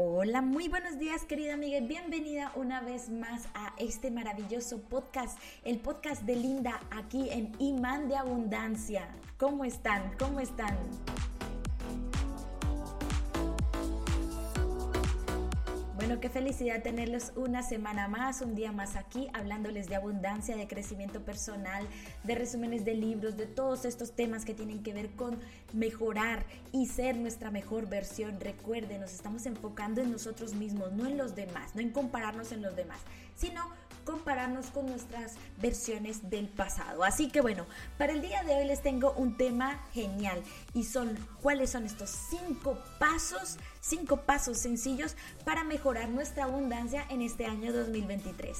Hola, muy buenos días querida amiga bienvenida una vez más a este maravilloso podcast, el podcast de Linda aquí en Imán de Abundancia. ¿Cómo están? ¿Cómo están? Bueno, qué felicidad tenerlos una semana más, un día más aquí, hablándoles de abundancia, de crecimiento personal, de resúmenes de libros, de todos estos temas que tienen que ver con mejorar y ser nuestra mejor versión. Recuerden, nos estamos enfocando en nosotros mismos, no en los demás, no en compararnos en los demás, sino compararnos con nuestras versiones del pasado. Así que bueno, para el día de hoy les tengo un tema genial y son cuáles son estos cinco pasos, cinco pasos sencillos para mejorar nuestra abundancia en este año 2023.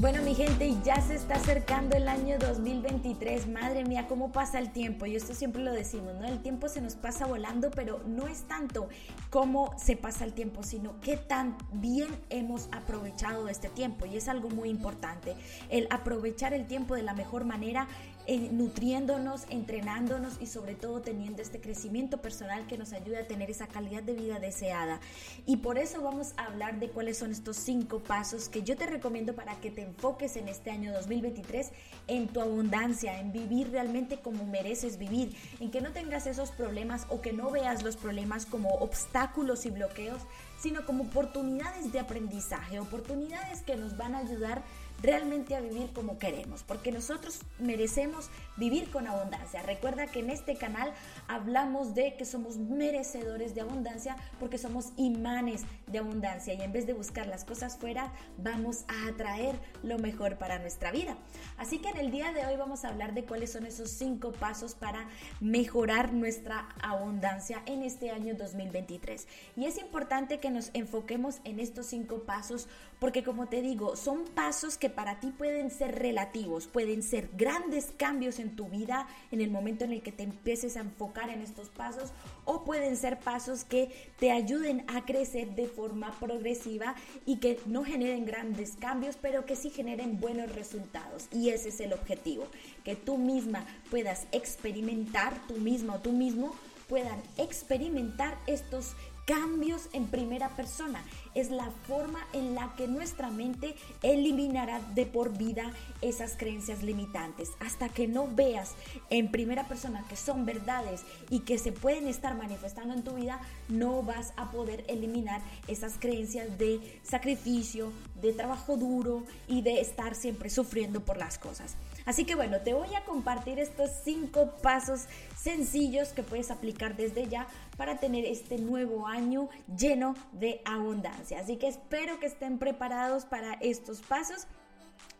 Bueno, mi gente, ya se está acercando el año 2023. Madre mía, cómo pasa el tiempo. Y esto siempre lo decimos, ¿no? El tiempo se nos pasa volando, pero no es tanto cómo se pasa el tiempo, sino qué tan bien hemos aprovechado este tiempo. Y es algo muy importante. El aprovechar el tiempo de la mejor manera, eh, nutriéndonos, entrenándonos y sobre todo teniendo este crecimiento personal que nos ayude a tener esa calidad de vida deseada. Y por eso vamos a hablar de cuáles son estos cinco pasos que yo te recomiendo para que te enfoques en este año 2023 en tu abundancia, en vivir realmente como mereces vivir, en que no tengas esos problemas o que no veas los problemas como obstáculos y bloqueos, sino como oportunidades de aprendizaje, oportunidades que nos van a ayudar realmente a vivir como queremos, porque nosotros merecemos vivir con abundancia. Recuerda que en este canal hablamos de que somos merecedores de abundancia porque somos imanes de abundancia y en vez de buscar las cosas fuera, vamos a atraer lo mejor para nuestra vida. Así que en el día de hoy vamos a hablar de cuáles son esos cinco pasos para mejorar nuestra abundancia en este año 2023. Y es importante que nos enfoquemos en estos cinco pasos porque como te digo, son pasos que para ti pueden ser relativos, pueden ser grandes cambios en tu vida en el momento en el que te empieces a enfocar en estos pasos o pueden ser pasos que te ayuden a crecer de forma progresiva y que no generen grandes cambios, pero que sí generen buenos resultados. Y ese es el objetivo, que tú misma puedas experimentar, tú misma o tú mismo puedan experimentar estos cambios en primera persona. Es la forma en la que nuestra mente eliminará de por vida esas creencias limitantes. Hasta que no veas en primera persona que son verdades y que se pueden estar manifestando en tu vida, no vas a poder eliminar esas creencias de sacrificio, de trabajo duro y de estar siempre sufriendo por las cosas. Así que bueno, te voy a compartir estos cinco pasos sencillos que puedes aplicar desde ya para tener este nuevo año lleno de abundancia. Así que espero que estén preparados para estos pasos.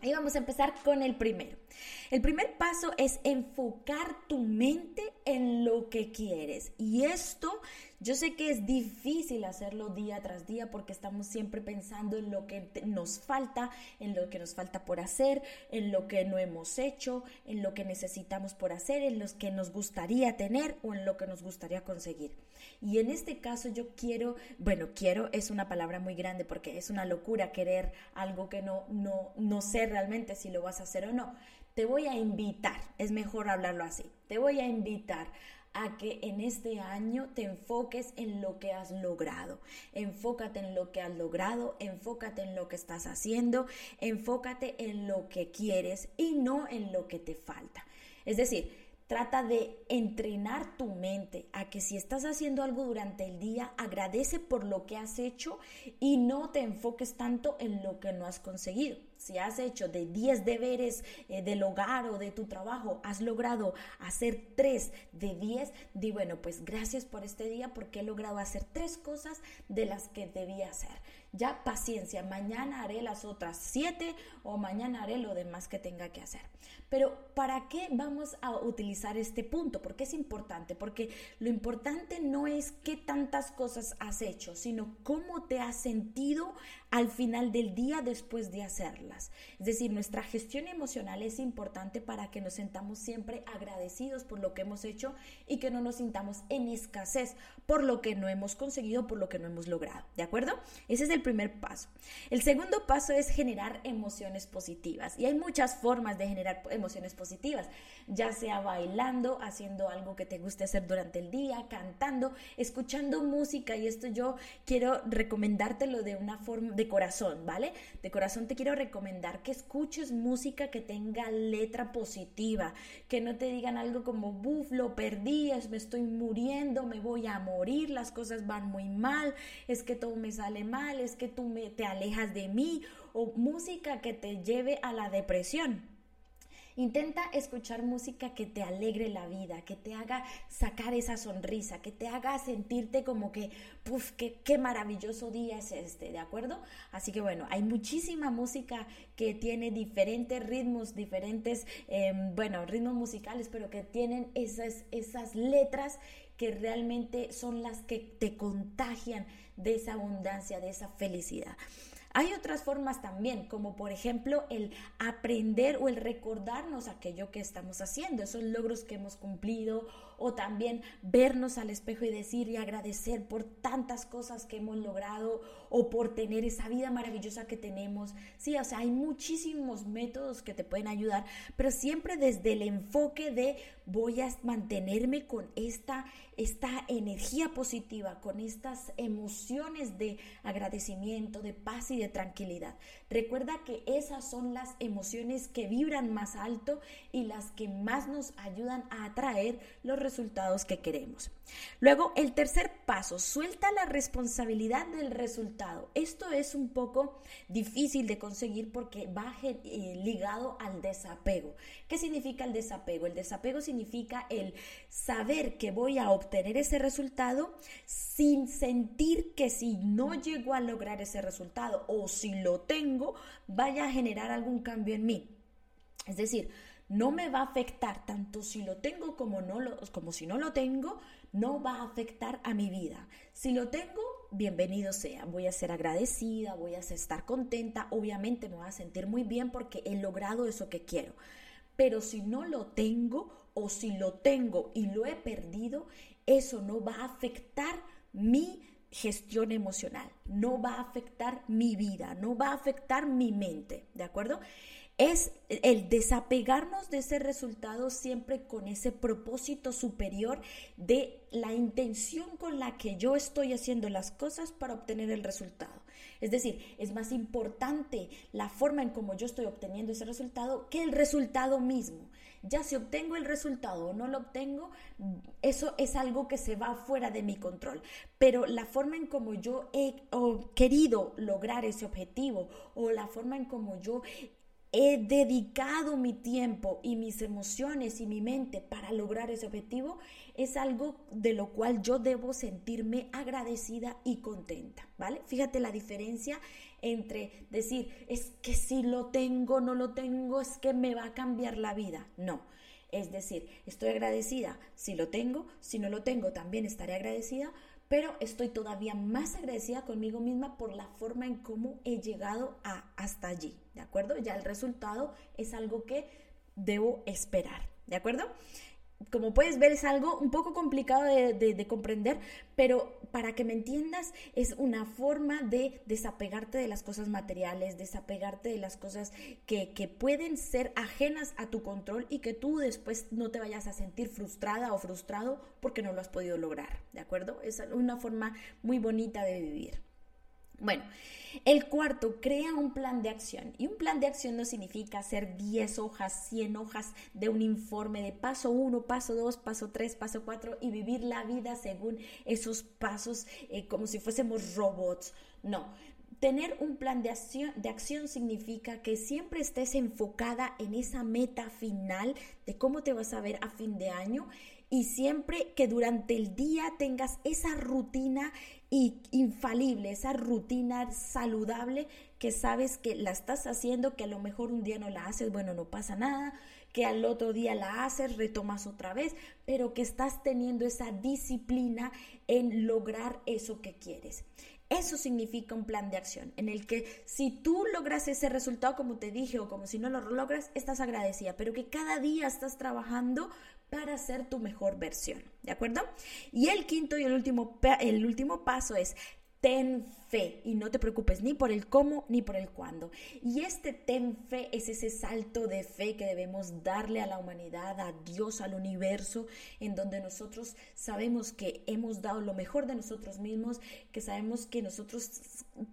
Y vamos a empezar con el primero. El primer paso es enfocar tu mente en lo que quieres. Y esto yo sé que es difícil hacerlo día tras día porque estamos siempre pensando en lo que nos falta, en lo que nos falta por hacer, en lo que no hemos hecho, en lo que necesitamos por hacer, en los que nos gustaría tener o en lo que nos gustaría conseguir. Y en este caso yo quiero, bueno, quiero es una palabra muy grande porque es una locura querer algo que no, no, no sé realmente si lo vas a hacer o no. Te voy a invitar, es mejor hablarlo así, te voy a invitar a que en este año te enfoques en lo que has logrado. Enfócate en lo que has logrado, enfócate en lo que estás haciendo, enfócate en lo que quieres y no en lo que te falta. Es decir, Trata de entrenar tu mente a que si estás haciendo algo durante el día, agradece por lo que has hecho y no te enfoques tanto en lo que no has conseguido. Si has hecho de 10 deberes eh, del hogar o de tu trabajo, has logrado hacer 3 de 10, di bueno, pues gracias por este día porque he logrado hacer tres cosas de las que debía hacer. Ya paciencia, mañana haré las otras 7 o mañana haré lo demás que tenga que hacer. Pero ¿para qué vamos a utilizar este punto? Porque es importante, porque lo importante no es qué tantas cosas has hecho, sino cómo te has sentido al final del día después de hacerlas. Es decir, nuestra gestión emocional es importante para que nos sentamos siempre agradecidos por lo que hemos hecho y que no nos sintamos en escasez por lo que no hemos conseguido, por lo que no hemos logrado. ¿De acuerdo? Ese es el primer paso. El segundo paso es generar emociones positivas. Y hay muchas formas de generar emociones positivas, ya sea bailando, haciendo algo que te guste hacer durante el día, cantando, escuchando música. Y esto yo quiero recomendártelo de una forma de corazón, ¿vale? De corazón te quiero recomendar que escuches música que tenga letra positiva, que no te digan algo como, buf, lo perdí, me estoy muriendo, me voy a morir, las cosas van muy mal, es que todo me sale mal, es que tú me, te alejas de mí, o música que te lleve a la depresión. Intenta escuchar música que te alegre la vida, que te haga sacar esa sonrisa, que te haga sentirte como que, puff, qué, qué maravilloso día es este, ¿de acuerdo? Así que bueno, hay muchísima música que tiene diferentes ritmos, diferentes, em, bueno, ritmos musicales, pero que tienen esas, esas letras que realmente son las que te contagian de esa abundancia, de esa felicidad. Hay otras formas también, como por ejemplo el aprender o el recordarnos aquello que estamos haciendo, esos logros que hemos cumplido, o también vernos al espejo y decir y agradecer por tantas cosas que hemos logrado o por tener esa vida maravillosa que tenemos. Sí, o sea, hay muchísimos métodos que te pueden ayudar, pero siempre desde el enfoque de voy a mantenerme con esta, esta energía positiva, con estas emociones de agradecimiento, de paz y de tranquilidad. Recuerda que esas son las emociones que vibran más alto y las que más nos ayudan a atraer los resultados que queremos. Luego, el tercer paso, suelta la responsabilidad del resultado. Esto es un poco difícil de conseguir porque va eh, ligado al desapego. ¿Qué significa el desapego? El desapego significa el saber que voy a obtener ese resultado sin sentir que si no llego a lograr ese resultado o si lo tengo, vaya a generar algún cambio en mí. Es decir, no me va a afectar tanto si lo tengo como, no lo, como si no lo tengo, no va a afectar a mi vida. Si lo tengo, bienvenido sea. Voy a ser agradecida, voy a estar contenta, obviamente me voy a sentir muy bien porque he logrado eso que quiero. Pero si no lo tengo o si lo tengo y lo he perdido, eso no va a afectar mi gestión emocional, no va a afectar mi vida, no va a afectar mi mente, ¿de acuerdo? Es el desapegarnos de ese resultado siempre con ese propósito superior de la intención con la que yo estoy haciendo las cosas para obtener el resultado. Es decir, es más importante la forma en cómo yo estoy obteniendo ese resultado que el resultado mismo. Ya si obtengo el resultado o no lo obtengo, eso es algo que se va fuera de mi control. Pero la forma en cómo yo he querido lograr ese objetivo o la forma en cómo yo he dedicado mi tiempo y mis emociones y mi mente para lograr ese objetivo, es algo de lo cual yo debo sentirme agradecida y contenta, ¿vale? Fíjate la diferencia entre decir, es que si lo tengo, no lo tengo, es que me va a cambiar la vida. No. Es decir, estoy agradecida si lo tengo, si no lo tengo también estaré agradecida, pero estoy todavía más agradecida conmigo misma por la forma en cómo he llegado a, hasta allí, ¿de acuerdo? Ya el resultado es algo que debo esperar, ¿de acuerdo? Como puedes ver, es algo un poco complicado de, comprender, pero para que me entiendas, es una forma de desapegarte de las cosas materiales, desapegarte de las cosas que, que pueden ser ajenas a tu control y que tú después no te vayas a sentir frustrada o frustrado porque no lo has podido lograr, ¿de acuerdo? Es una forma muy bonita de vivir. Bueno, el cuarto, crea un plan de acción. Y un plan de acción no significa hacer 10 hojas, 100 hojas de un informe de paso 1, paso 2, paso 3, paso 4 y vivir la vida según esos pasos eh, como si fuésemos robots. No, Tener un plan de acción, de acción, significa que siempre estés enfocada en esa meta final de cómo te vas a ver a fin de año y siempre que durante el día tengas esa rutina infalible, esa rutina saludable que sabes que la estás haciendo, que a lo mejor un día no la haces, bueno, no pasa nada, que al otro día la haces, retomas otra vez, pero que estás teniendo esa disciplina en lograr eso que quieres. Eso significa un plan de acción en el que si tú logras ese resultado como te dije o como si no lo logras, estás agradecida, pero que cada día estás trabajando para ser tu mejor versión, ¿de acuerdo? Y el quinto y el último, el último paso es ten fe y no te preocupes ni por el cómo ni por el cuándo. Y este ten fe es ese salto de fe que debemos darle a la humanidad, a Dios, al universo, en donde nosotros sabemos que hemos dado lo mejor de nosotros mismos, que sabemos que nosotros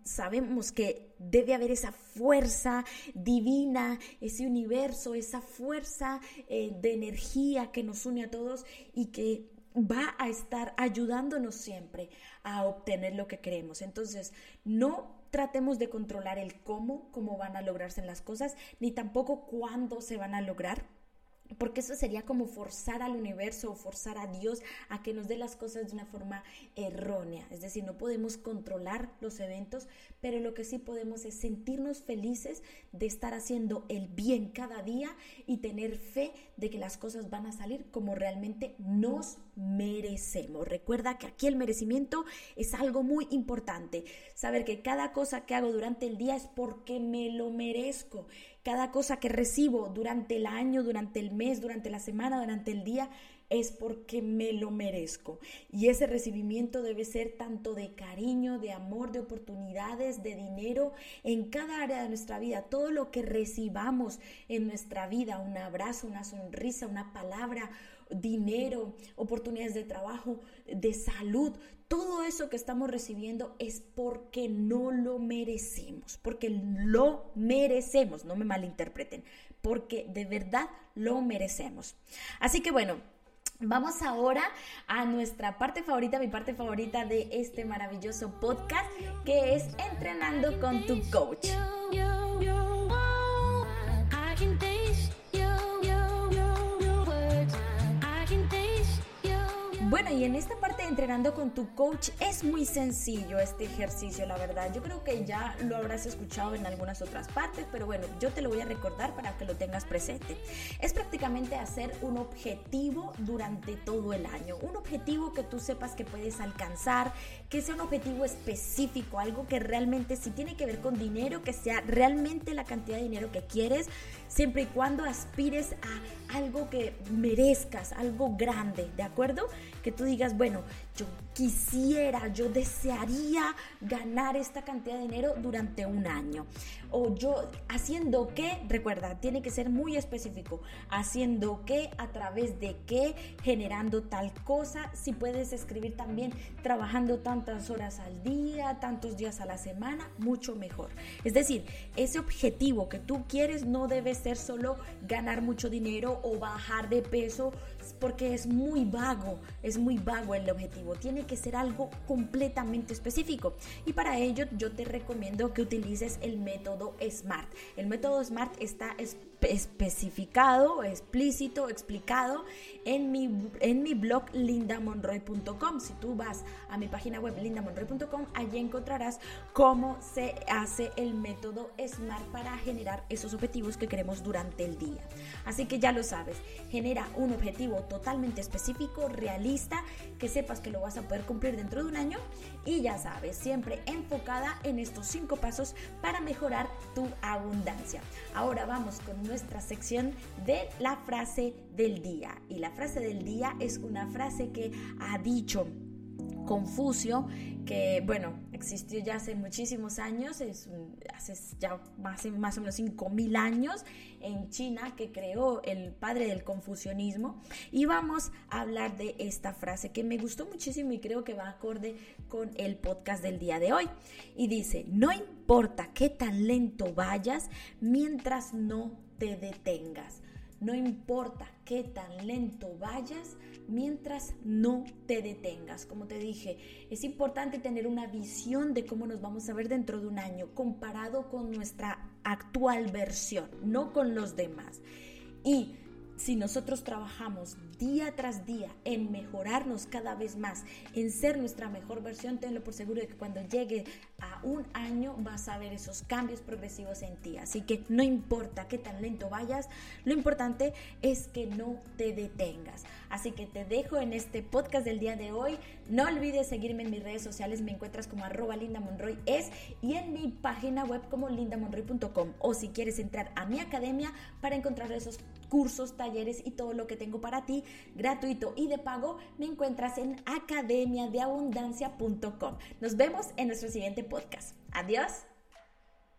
sabemos que debe haber esa fuerza divina, ese universo, esa fuerza eh, de energía que nos une a todos y que va a estar ayudándonos siempre a obtener lo que queremos. Entonces, no tratemos de controlar el cómo, cómo van a lograrse las cosas, ni tampoco cuándo se van a lograr porque eso sería como forzar al universo o forzar a Dios a que nos dé las cosas de una forma errónea. Es decir, no podemos controlar los eventos, pero lo que sí podemos es sentirnos felices de estar haciendo el bien cada día y tener fe de que las cosas van a salir como realmente nos merecemos. Recuerda que aquí el merecimiento es algo muy importante. Saber que cada cosa que hago durante el día es porque me lo merezco cada cosa que recibo durante el año, durante el mes, durante la semana, durante el día, es porque me lo merezco. Y ese recibimiento debe ser tanto de cariño, de amor, de oportunidades, de dinero, en cada área de nuestra vida. Todo lo que recibamos en nuestra vida, un abrazo, una sonrisa, una palabra, dinero, oportunidades de trabajo, de salud, todo eso que estamos recibiendo es porque no lo merecemos, porque lo merecemos, no me malinterpreten, porque de verdad lo merecemos. Así que bueno, Vamos ahora a nuestra parte favorita, mi parte favorita de este maravilloso podcast, que es Entrenando con tu coach. Bueno, y en esta parte entrenando con tu coach es muy sencillo este ejercicio, la verdad. Yo creo que ya lo habrás escuchado en algunas otras partes, pero bueno, yo te lo voy a recordar para que lo tengas presente. Es prácticamente hacer un objetivo durante todo el año, un objetivo que tú sepas que puedes alcanzar, que sea un objetivo específico, algo que realmente si tiene que ver con dinero, que sea realmente la cantidad de dinero que quieres, siempre y cuando aspires a algo que merezcas, algo grande, ¿de acuerdo? Que tú digas, bueno, yo quisiera, yo desearía ganar esta cantidad de dinero durante un año. O yo haciendo qué, recuerda, tiene que ser muy específico. Haciendo qué, a través de qué, generando tal cosa. Si puedes escribir también trabajando tantas horas al día, tantos días a la semana, mucho mejor. Es decir, ese objetivo que tú quieres no debe ser solo ganar mucho dinero o bajar de peso porque es muy vago, es muy vago el objetivo. Tiene que ser algo completamente específico. Y para ello yo te recomiendo que utilices el método SMART. El método SMART está especificado, explícito, explicado en mi, en mi blog lindamonroy.com. Si tú vas a mi página web lindamonroy.com, allí encontrarás cómo se hace el método SMART para generar esos objetivos que queremos durante el día. Así que ya lo sabes, genera un objetivo totalmente específico, realista, que sepas que lo vas a poder cumplir dentro de un año y ya sabes, siempre enfocada en estos cinco pasos para mejorar tu abundancia. Ahora vamos con nuestra sección de la frase del día. Y la frase del día es una frase que ha dicho Confucio, que bueno, existió ya hace muchísimos años, es hace ya más, más o menos 5.000 años en China que creó el padre del confucianismo. Y vamos a hablar de esta frase que me gustó muchísimo y creo que va acorde con el podcast del día de hoy. Y dice, no importa qué tan lento vayas mientras no te detengas. No importa qué tan lento vayas mientras no te detengas. Como te dije, es importante tener una visión de cómo nos vamos a ver dentro de un año comparado con nuestra actual versión, no con los demás. Y si nosotros trabajamos día tras día en mejorarnos cada vez más, en ser nuestra mejor versión, tenlo por seguro de que cuando llegue a un año vas a ver esos cambios progresivos en ti. Así que no importa qué tan lento vayas, lo importante es que no te detengas. Así que te dejo en este podcast del día de hoy. No olvides seguirme en mis redes sociales, me encuentras como arroba lindamonroy es y en mi página web como lindamonroy.com o si quieres entrar a mi academia para encontrar esos cursos, talleres y todo lo que tengo para ti gratuito y de pago, me encuentras en academiadeabundancia.com. Nos vemos en nuestro siguiente podcast. Adiós.